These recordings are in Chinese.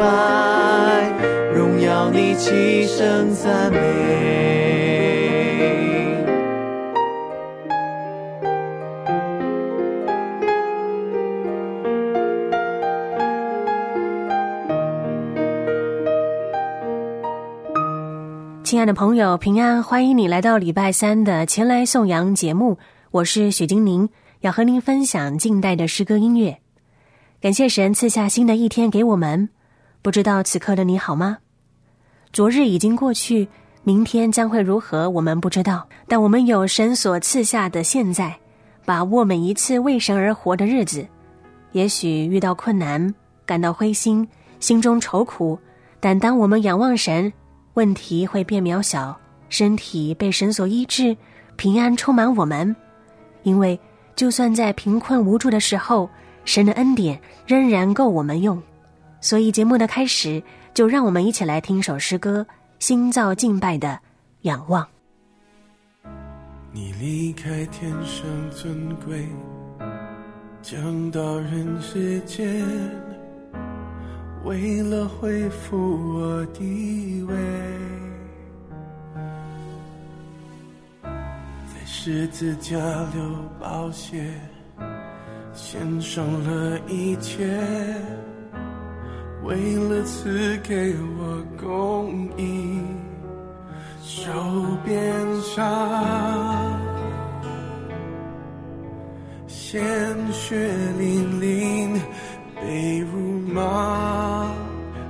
拜，荣耀你，齐声赞美。亲爱的朋友，平安！欢迎你来到礼拜三的前来颂扬节目，我是许金宁，要和您分享近代的诗歌音乐。感谢神赐下新的一天给我们，不知道此刻的你好吗？昨日已经过去，明天将会如何，我们不知道。但我们有神所赐下的现在，把握每一次为神而活的日子。也许遇到困难，感到灰心，心中愁苦，但当我们仰望神。问题会变渺小，身体被神所医治，平安充满我们。因为就算在贫困无助的时候，神的恩典仍然够我们用。所以节目的开始，就让我们一起来听首诗歌《心造敬拜的仰望》。你离开天上尊贵，降到人世间。为了恢复我地位，在十字架流宝血，献上了一切，为了赐给我公义，受鞭伤，鲜血淋淋，被辱骂。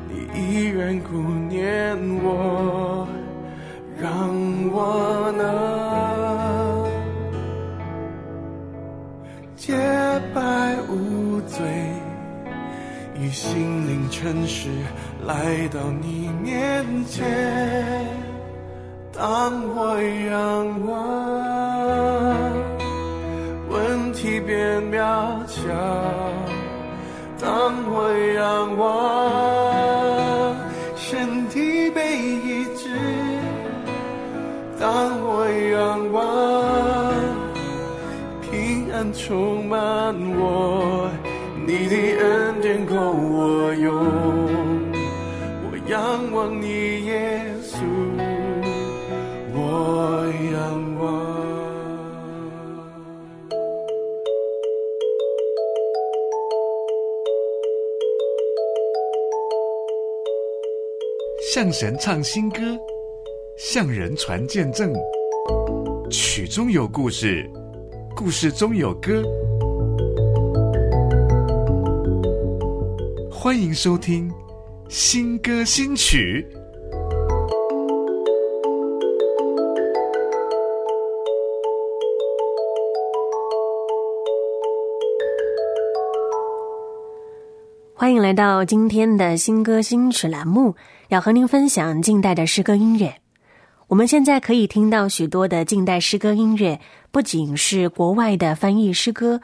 你依然顾念我，心灵诚实来到你面前。当我仰望，问题变渺小；当我仰望，身体被医治，当我仰望，平安充满我，我用。我仰望你，耶稣，我仰望。向神唱新歌，向人传见证。曲中有故事，故事中有歌。欢迎收听新歌新曲。欢迎来到今天的新歌新曲栏目，要和您分享近代的诗歌音乐。我们现在可以听到许多的近代诗歌音乐，不仅是国外的翻译诗歌，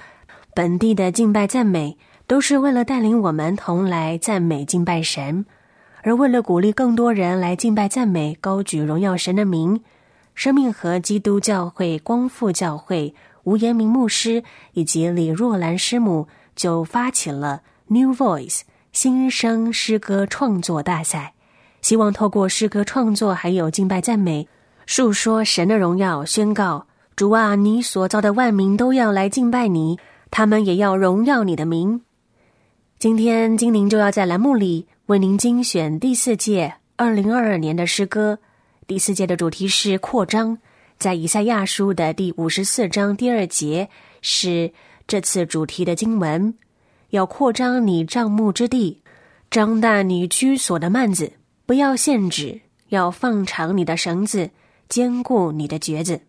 本地的敬拜赞美，都是为了带领我们同来赞美敬拜神。而为了鼓励更多人来敬拜赞美、高举荣耀神的名，生命和基督教会光复教会吴延明牧师以及李若兰师母就发起了。New Voice 新生诗歌创作大赛，希望透过诗歌创作还有敬拜赞美，述说神的荣耀，宣告主啊，你所造的万民都要来敬拜你，他们也要荣耀你的名。今天精灵就要在栏目里为您精选第四届二零二二年的诗歌，第四届的主题是扩张，在以赛亚书的第五十四章第二节是这次主题的经文：要扩张你帐幕之地，张大你居所的幔子，不要限制，要放长你的绳子，坚固你的橛子。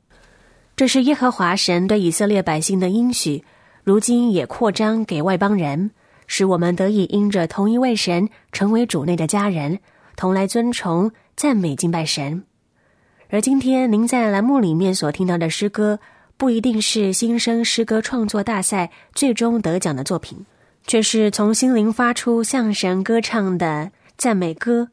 这是耶和华神对以色列百姓的应许，如今也扩张给外邦人，使我们得以因着同一位神，成为主内的家人，同来尊崇、赞美、敬拜神。而今天您在栏目里面所听到的诗歌，不一定是新生诗歌创作大赛最终得奖的作品，却是从心灵发出向神歌唱的赞美歌。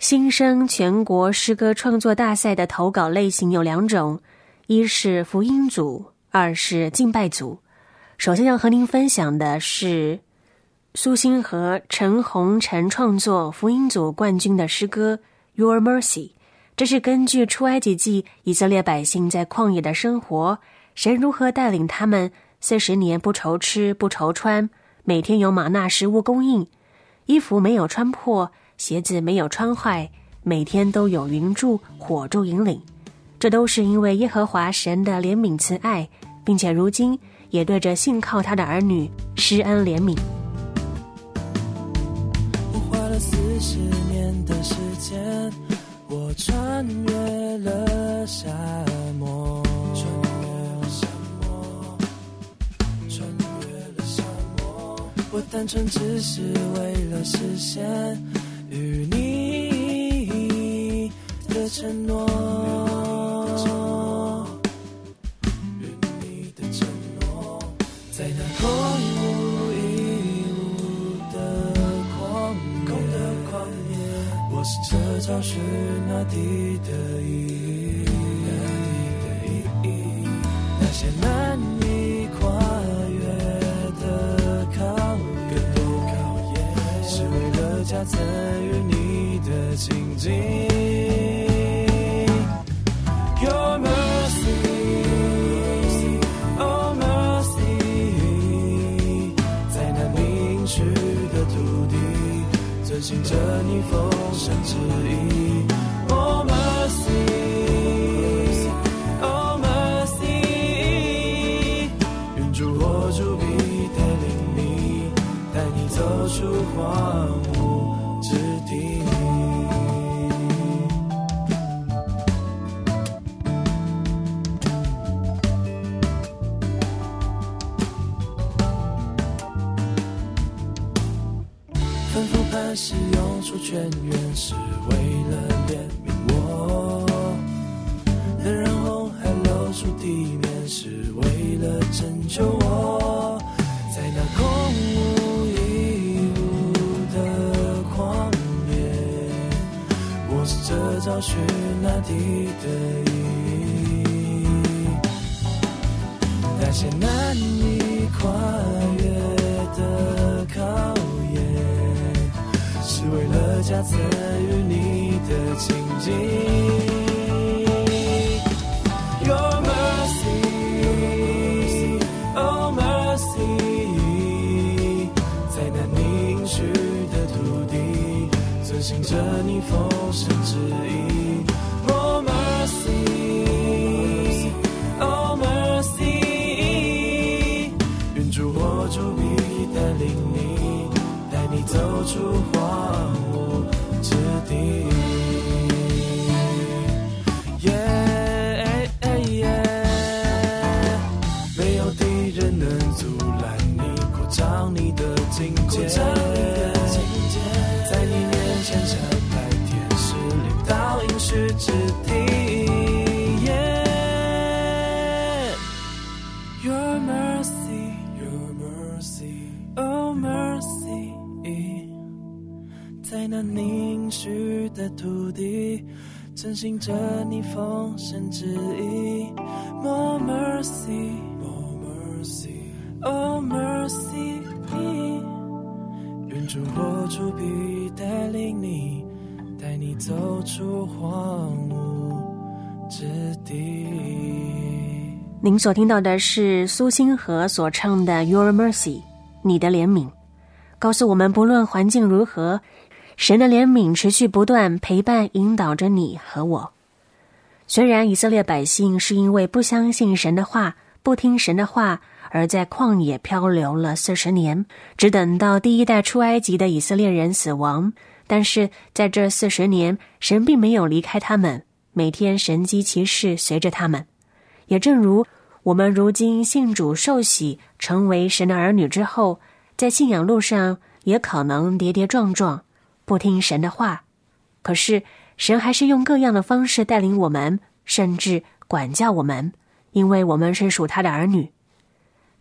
新生全国诗歌创作大赛的投稿类型有两种，一是福音组，二是敬拜组。首先要和您分享的是苏欣和陈红晨创作福音组冠军的诗歌《Your Mercy》。这是根据出埃及记以色列百姓在旷野的生活，神如何带领他们四十年不愁吃不愁穿，每天有玛纳食物供应，衣服没有穿破，鞋子没有穿坏，每天都有云柱火柱引领。这都是因为耶和华神的怜悯慈爱，并且如今也对着信靠他的儿女施恩怜悯。十年的时间。我穿越了沙漠，穿越了沙漠，穿越了沙漠。我单纯只是为了实现与你的承诺，找寻。那地的意义，那些难以跨越的考验，是为了加增与你的亲近。消失那地的意义，那些难以跨越的考验，是。为了加增与你的亲近遵循着你丰盛旨意，Oh mercy, oh mercy，愿主我主必带领你，带你走出荒芜之地。肢体 yeah your mercy your mercy oh mercy 在那凝视的土地遵心着你奉神旨意 more mercy more mercy oh mercy 愿主我主必带领你带你走出荒芜之地。您所听到的是苏星河所唱的《Your Mercy》，你的怜悯，告诉我们不论环境如何。神的怜悯持续不断陪伴引导着你和我。虽然以色列百姓是因为不相信神的话、不听神的话，而在旷野漂流了四十年，只等到第一代出埃及的以色列人死亡，但是在这四十年，神并没有离开他们，每天神机骑士随着他们。也正如我们如今信主受洗，成为神的儿女之后，在信仰路上也可能跌跌撞撞，不听神的话。可是神还是用各样的方式带领我们，甚至管教我们，因为我们是属他的儿女。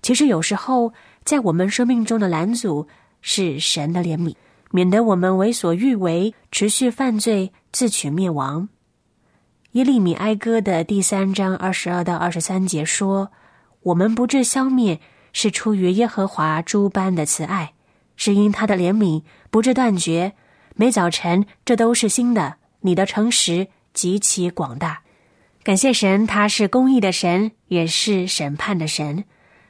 其实有时候，在我们生命中的拦阻是神的怜悯，免得我们为所欲为，持续犯罪，自取灭亡。耶利米哀歌的第三章二十二到二十三节说：“我们不致消灭，是出于耶和华诸般的慈爱，是因他的怜悯不致断绝。每早晨，这都是新的。你的诚实极其广大。感谢神，他是公义的神，也是审判的神。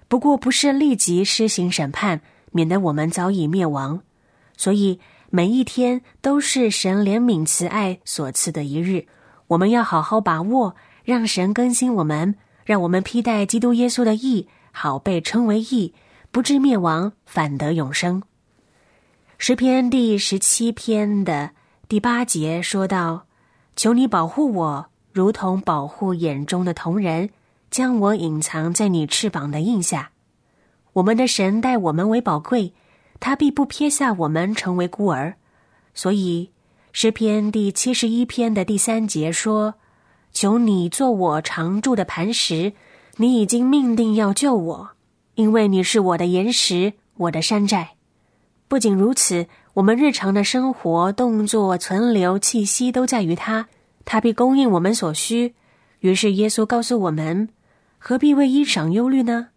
不过，不是立即施行审判，免得我们早已灭亡。所以，每一天都是神怜悯慈爱所赐的一日。”我们要好好把握，让神更新我们，让我们披戴基督耶稣的义，好被称为义，不至灭亡，反得永生。诗篇第十七篇的第八节说道：“求你保护我，如同保护眼中的瞳人，将我隐藏在你翅膀的印下。我们的神待我们为宝贵，他必不撇下我们成为孤儿，所以。”诗篇第七十一篇的第三节说：“求你做我常住的磐石，你已经命定要救我，因为你是我的岩石，我的山寨。不仅如此，我们日常的生活、动作、存留、气息都在于他，他必供应我们所需。于是耶稣告诉我们：何必为衣裳忧虑呢？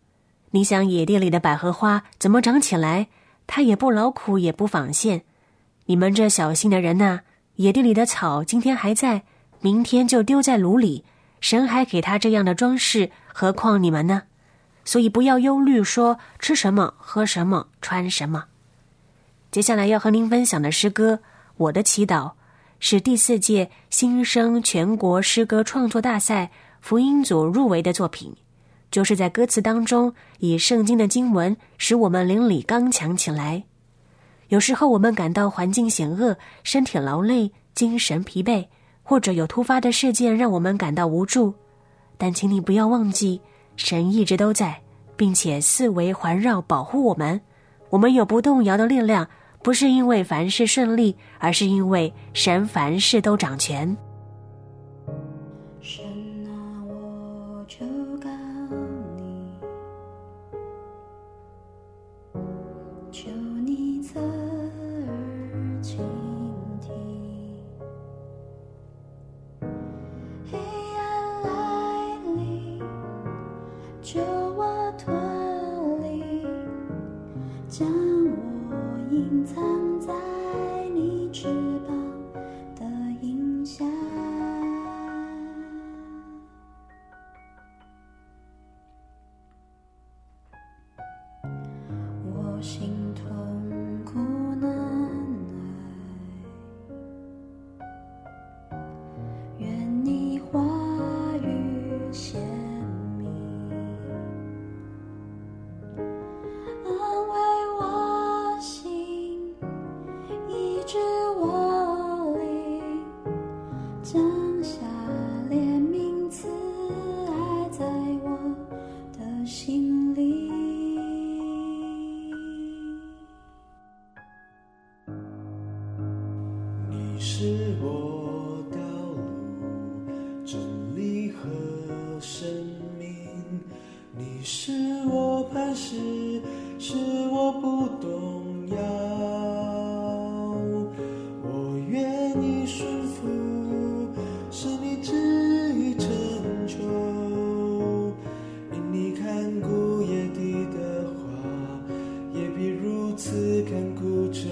你想野地里的百合花怎么长起来？他也不劳苦，也不纺线。你们这小心的人呐！野地里的草今天还在，明天就丢在炉里。神还给他这样的装饰，何况你们呢？所以不要忧虑，说吃什么、喝什么、穿什么。接下来要和您分享的诗歌《我的祈祷》，是第四届新生全国诗歌创作大赛福音组入围的作品，就是在歌词当中以圣经的经文使我们邻里刚强起来。有时候我们感到环境险恶，身体劳累，精神疲惫，或者有突发的事件让我们感到无助。但请你不要忘记，神一直都在，并且四围环绕保护我们。我们有不动摇的力量，不是因为凡事顺利，而是因为神凡事都掌权。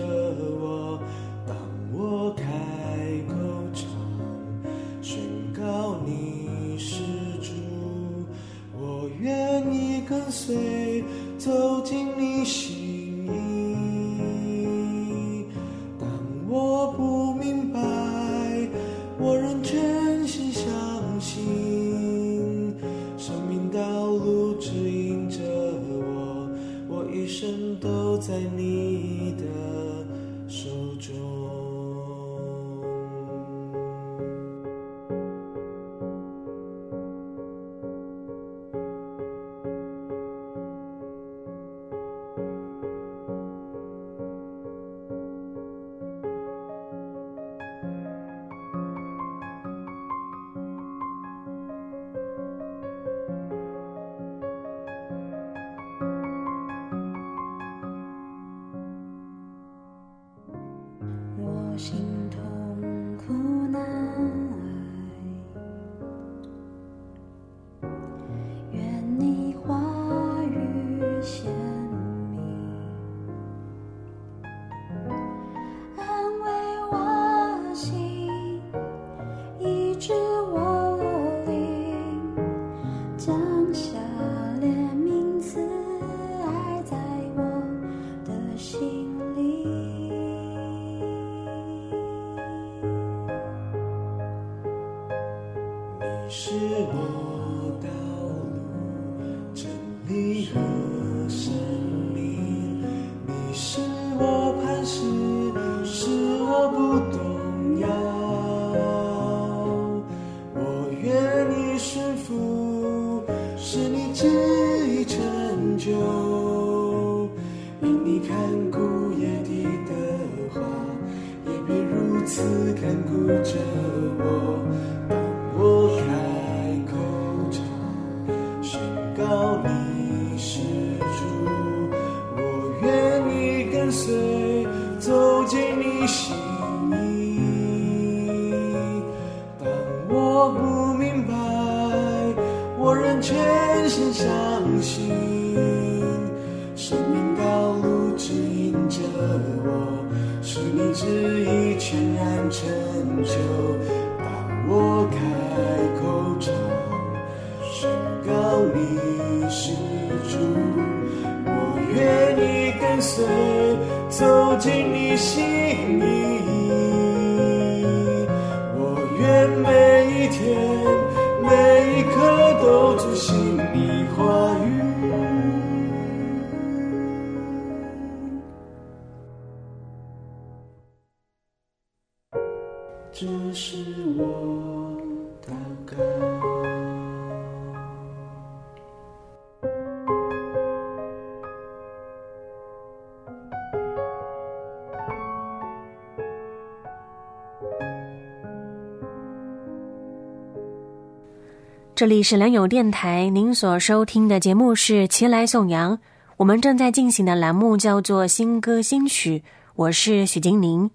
着我。当我开口唱，宣告你是主，我愿意跟随走。眷顾着我。你心意。我愿每一天、每一刻都遵行你话这里是良友电台，您所收听的节目是《齐来颂扬》，我们正在进行的栏目叫做“新歌新曲”，我是许金宁。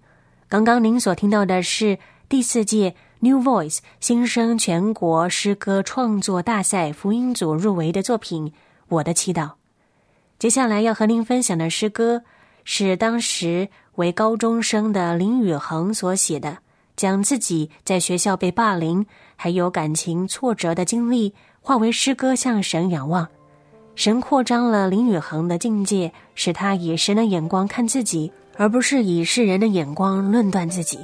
刚刚您所听到的是第四届 New Voice 新生全国诗歌创作大赛福音组入围的作品《我的祈祷》。接下来要和您分享的诗歌是当时为高中生的林宇恒所写的，将自己在学校被霸凌还有感情挫折的经历化为诗歌，向神仰望。神扩张了林宇恒的境界，使他以神的眼光看自己，而不是以世人的眼光论断自己。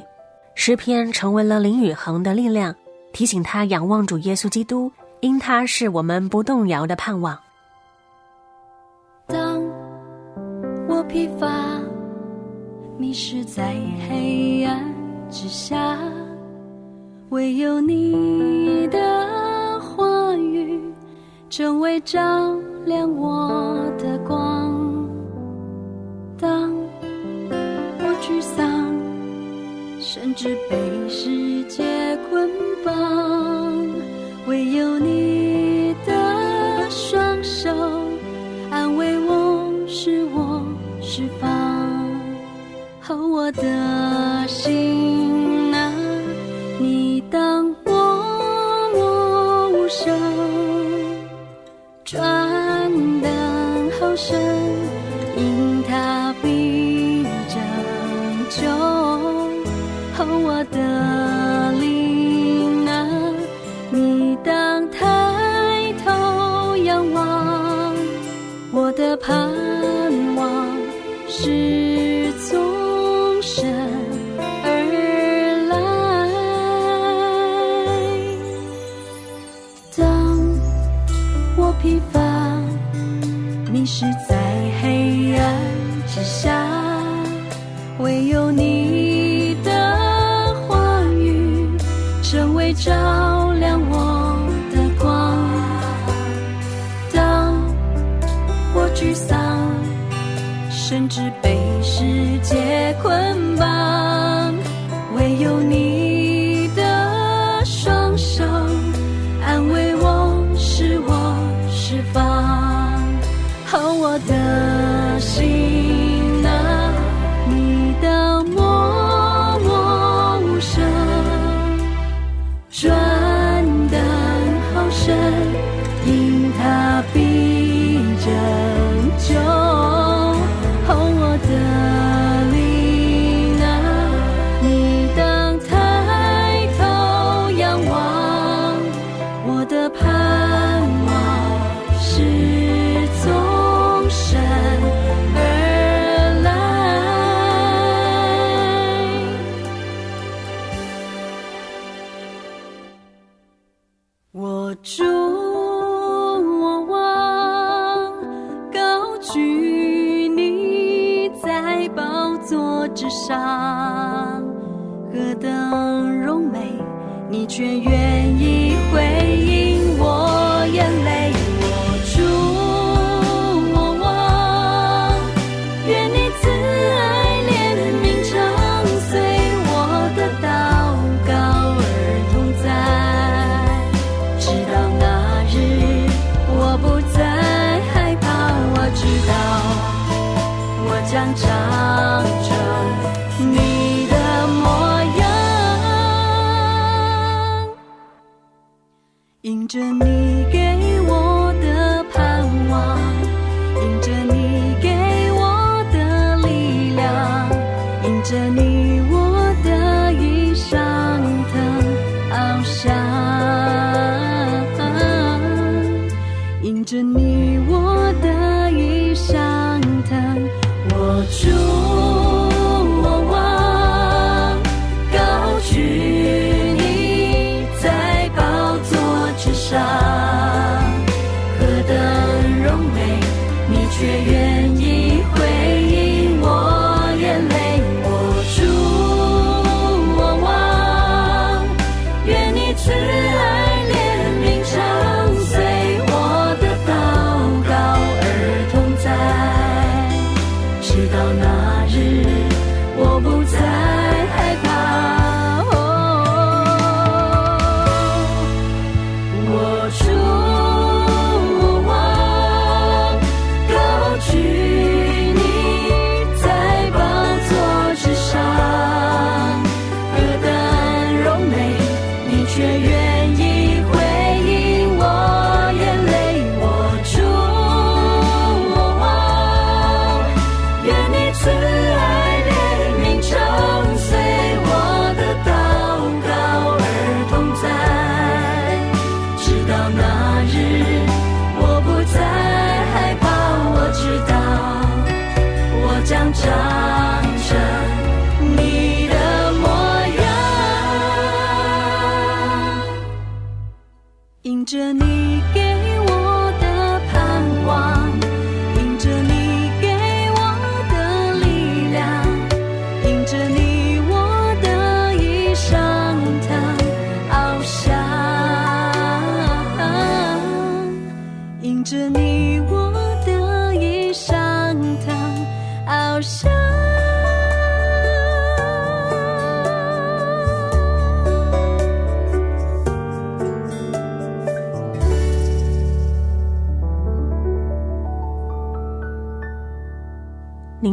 诗篇成为了林宇恒的力量，提醒他仰望主耶稣基督，因他是我们不动摇的盼望。当我疲乏，迷失在黑暗之下，唯有你的话语成为照亮我的光。当我沮丧，甚至被世界捆绑，唯有你迎着你给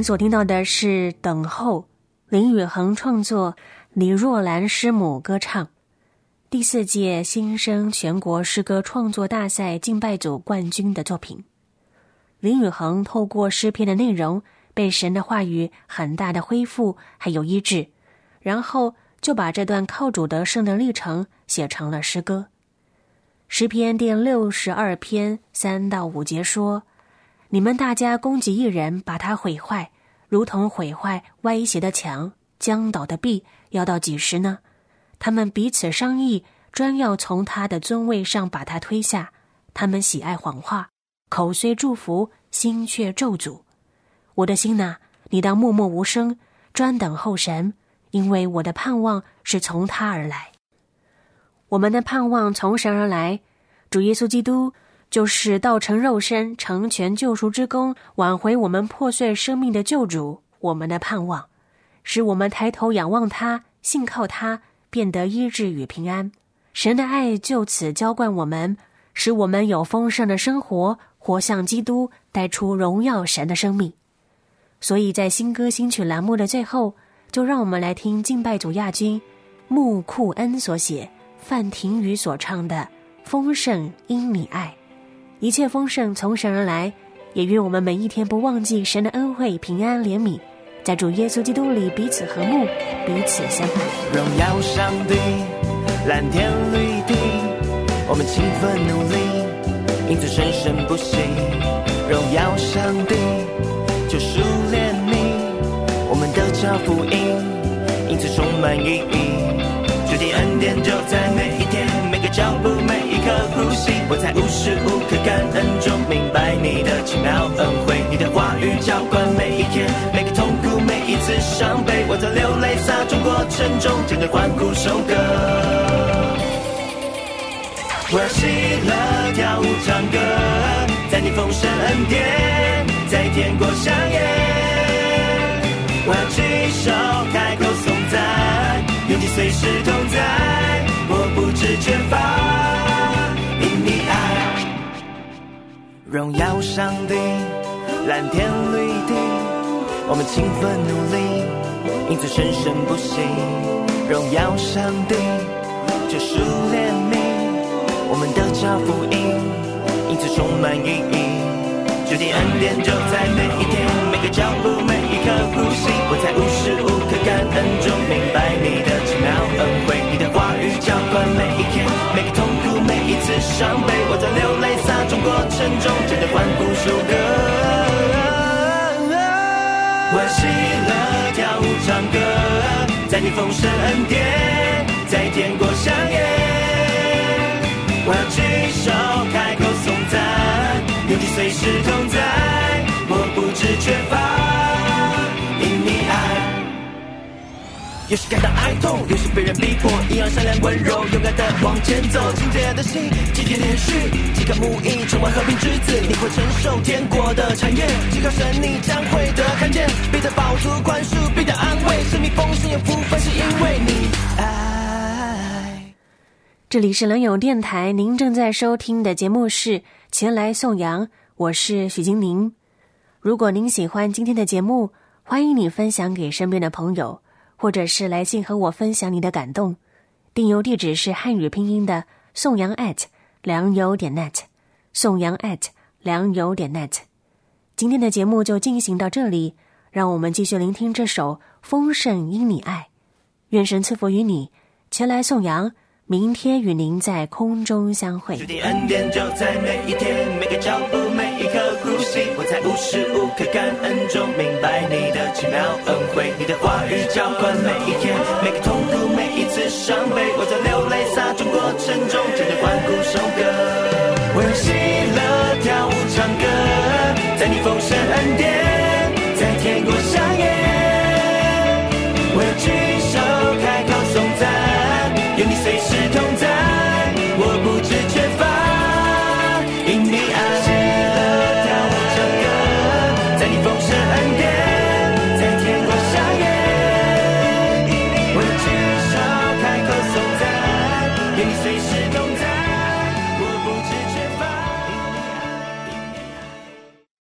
所听到的是《等候》，林宇恒创作，李若兰师母歌唱，第四届新生全国诗歌创作大赛敬拜组冠军的作品。林宇恒透过诗篇的内容，被神的话语很大的恢复还有医治，然后就把这段靠主得胜的历程写成了诗歌。诗篇第六十二篇三到五节说。你们大家攻击一人，把他毁坏，如同毁坏歪斜的墙、将倒的壁，要到几时呢？他们彼此商议，专要从他的尊位上把他推下。他们喜爱谎话，口虽祝福，心却咒诅。我的心呐，你当默默无声，专等候神，因为我的盼望是从他而来。我们的盼望从神而来，主耶稣基督就是道成肉身、成全救赎之功、挽回我们破碎生命的救主。我们的盼望，使我们抬头仰望他，信靠他，变得医治与平安。神的爱就此浇灌我们，使我们有丰盛的生活，活像基督，带出荣耀神的生命。所以在新歌新曲栏目的最后，就让我们来听敬拜主亚军穆库恩所写、范廷宇所唱的《丰盛因你爱》，一切丰盛从神而来，也愿我们每一天不忘记神的恩惠、平安、怜悯。在主耶稣基督里彼此和睦，彼此相爱。荣耀上帝，蓝天绿地，我们勤奋努力，因此生生不息。荣耀上帝，救赎怜悯，我们得着福音，因此充满意义。主的恩典就在我在无时无刻感恩中明白你的奇妙恩惠，你的话语浇灌每一天，每个痛苦，每一次伤悲，我在流泪撒种过程中，整个欢呼收割。我要喜乐跳舞唱歌，在你丰盛恩典，在天国相验。荣耀上帝，蓝天绿地，我们勤奋努力，因此生生不息。荣耀上帝，救赎怜悯，我们得着福音，因此充满意义。主的恩典就在每一天，每个脚步，每一刻呼吸。我在无时无刻感恩中明白你的奇妙恩惠，你的话语浇灌每一天，每个痛苦，每一次伤悲。我在流泪撒种过程中，真的欢呼收割。我要喜乐跳舞唱歌，在你丰盛恩典，在天国相验。我要有时感到哀痛，有时被人逼迫，一样善良温柔，勇敢的往前走。清洁的心，季节连续，几个木印，成为和平之子，你会承受天国的产业。依靠神，你将会得看见，必得饱足宽恕，必得安慰，生命丰盛有福分，是因为你爱。这里是冷友电台，您正在收听的节目是《前来颂扬》，我是许金宁。如果您喜欢今天的节目，欢迎你分享给身边的朋友，或者是来信和我分享你的感动。订邮地址是汉语拼音的宋阳 at 良友点 net，宋阳 at 良友点 net。今天的节目就进行到这里，让我们继续聆听这首《丰盛因你爱》，愿神赐福于你，前来颂扬。明天与您在空中相会主。的恩典就在每一天，每个脚步，每一刻呼吸。我在无时无刻感恩中明白你的奇妙恩惠，你的话语浇灌每一天，每个痛苦，每一次伤悲。我在流泪洒种过程中，真的欢呼收割。我用喜乐跳舞唱歌，在你丰盛恩典，